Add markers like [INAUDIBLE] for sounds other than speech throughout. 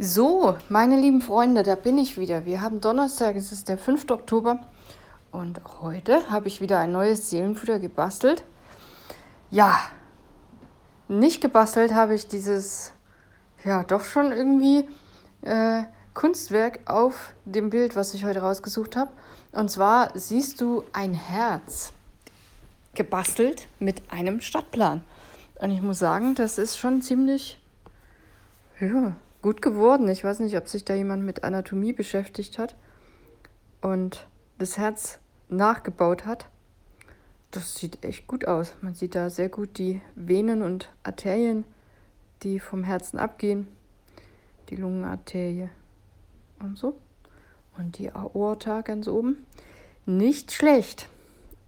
So, meine lieben Freunde, da bin ich wieder. Wir haben Donnerstag, es ist der 5. Oktober und heute habe ich wieder ein neues Seelenfutter gebastelt. Ja, nicht gebastelt habe ich dieses, ja, doch schon irgendwie äh, Kunstwerk auf dem Bild, was ich heute rausgesucht habe. Und zwar siehst du ein Herz gebastelt mit einem Stadtplan. Und ich muss sagen, das ist schon ziemlich, ja, gut geworden. Ich weiß nicht, ob sich da jemand mit Anatomie beschäftigt hat und das Herz nachgebaut hat. Das sieht echt gut aus. Man sieht da sehr gut die Venen und Arterien, die vom Herzen abgehen. Die Lungenarterie und so. Und die Aorta ganz oben. Nicht schlecht.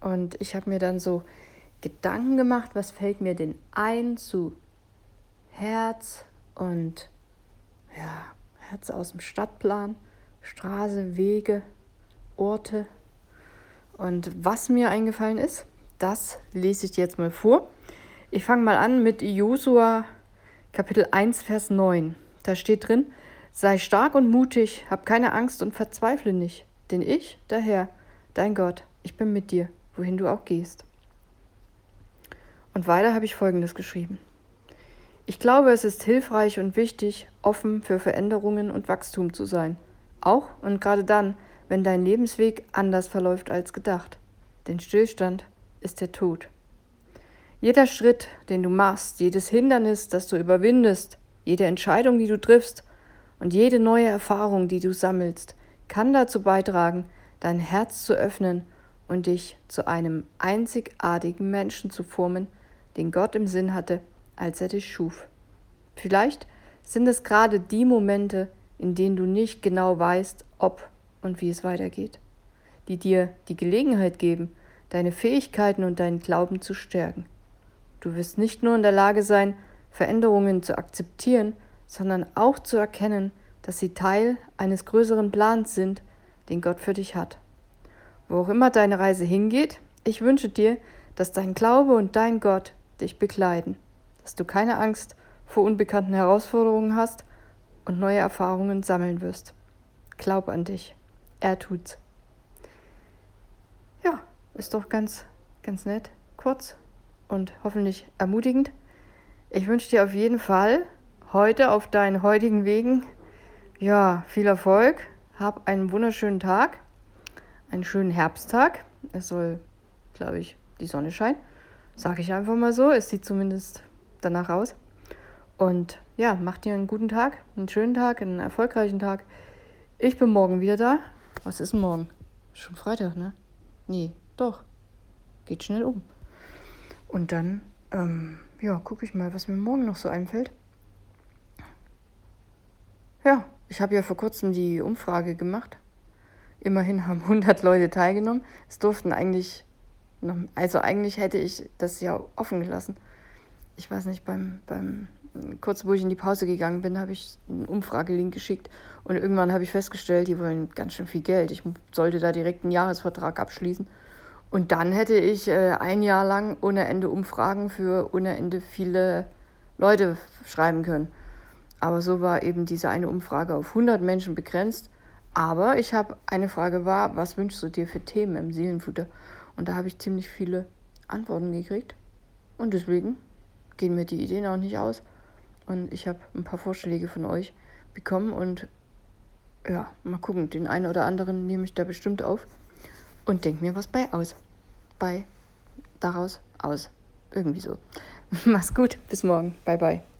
Und ich habe mir dann so Gedanken gemacht, was fällt mir denn ein zu Herz und ja, Herz aus dem Stadtplan, Straße, Wege, Orte. Und was mir eingefallen ist, das lese ich jetzt mal vor. Ich fange mal an mit Josua Kapitel 1, Vers 9. Da steht drin, sei stark und mutig, hab keine Angst und verzweifle nicht, denn ich, der Herr, dein Gott, ich bin mit dir, wohin du auch gehst. Und weiter habe ich Folgendes geschrieben. Ich glaube, es ist hilfreich und wichtig, offen für Veränderungen und Wachstum zu sein. Auch und gerade dann, wenn dein Lebensweg anders verläuft als gedacht. Denn Stillstand ist der Tod. Jeder Schritt, den du machst, jedes Hindernis, das du überwindest, jede Entscheidung, die du triffst und jede neue Erfahrung, die du sammelst, kann dazu beitragen, dein Herz zu öffnen und dich zu einem einzigartigen Menschen zu formen, den Gott im Sinn hatte, als er dich schuf. Vielleicht sind es gerade die Momente, in denen du nicht genau weißt, ob und wie es weitergeht, die dir die Gelegenheit geben, deine Fähigkeiten und deinen Glauben zu stärken. Du wirst nicht nur in der Lage sein, Veränderungen zu akzeptieren, sondern auch zu erkennen, dass sie Teil eines größeren Plans sind, den Gott für dich hat. Wo auch immer deine Reise hingeht, ich wünsche dir, dass dein Glaube und dein Gott dich begleiten dass du keine Angst vor unbekannten Herausforderungen hast und neue Erfahrungen sammeln wirst. Glaub an dich. Er tut's. Ja, ist doch ganz, ganz nett, kurz und hoffentlich ermutigend. Ich wünsche dir auf jeden Fall heute auf deinen heutigen Wegen ja, viel Erfolg. Hab einen wunderschönen Tag, einen schönen Herbsttag. Es soll, glaube ich, die Sonne scheinen. Sage ich einfach mal so. Es sieht zumindest danach aus. Und ja, macht dir einen guten Tag, einen schönen Tag, einen erfolgreichen Tag. Ich bin morgen wieder da. Was ist denn morgen? Schon Freitag, ne? Nee, doch. Geht schnell um. Und dann, ähm, ja, gucke ich mal, was mir morgen noch so einfällt. Ja, ich habe ja vor kurzem die Umfrage gemacht. Immerhin haben [LAUGHS] 100 Leute teilgenommen. Es durften eigentlich, noch, also eigentlich hätte ich das ja offen gelassen ich weiß nicht, beim, beim kurz wo ich in die Pause gegangen bin, habe ich einen Umfragelink geschickt und irgendwann habe ich festgestellt, die wollen ganz schön viel Geld. Ich sollte da direkt einen Jahresvertrag abschließen. Und dann hätte ich äh, ein Jahr lang ohne Ende Umfragen für ohne Ende viele Leute schreiben können. Aber so war eben diese eine Umfrage auf 100 Menschen begrenzt. Aber ich habe eine Frage war, was wünschst du dir für Themen im Seelenfutter? Und da habe ich ziemlich viele Antworten gekriegt. Und deswegen gehen mir die Ideen auch nicht aus. Und ich habe ein paar Vorschläge von euch bekommen und ja, mal gucken, den einen oder anderen nehme ich da bestimmt auf und denke mir was bei aus. Bei, daraus, aus. Irgendwie so. [LAUGHS] Mach's gut, bis morgen. Bye, bye.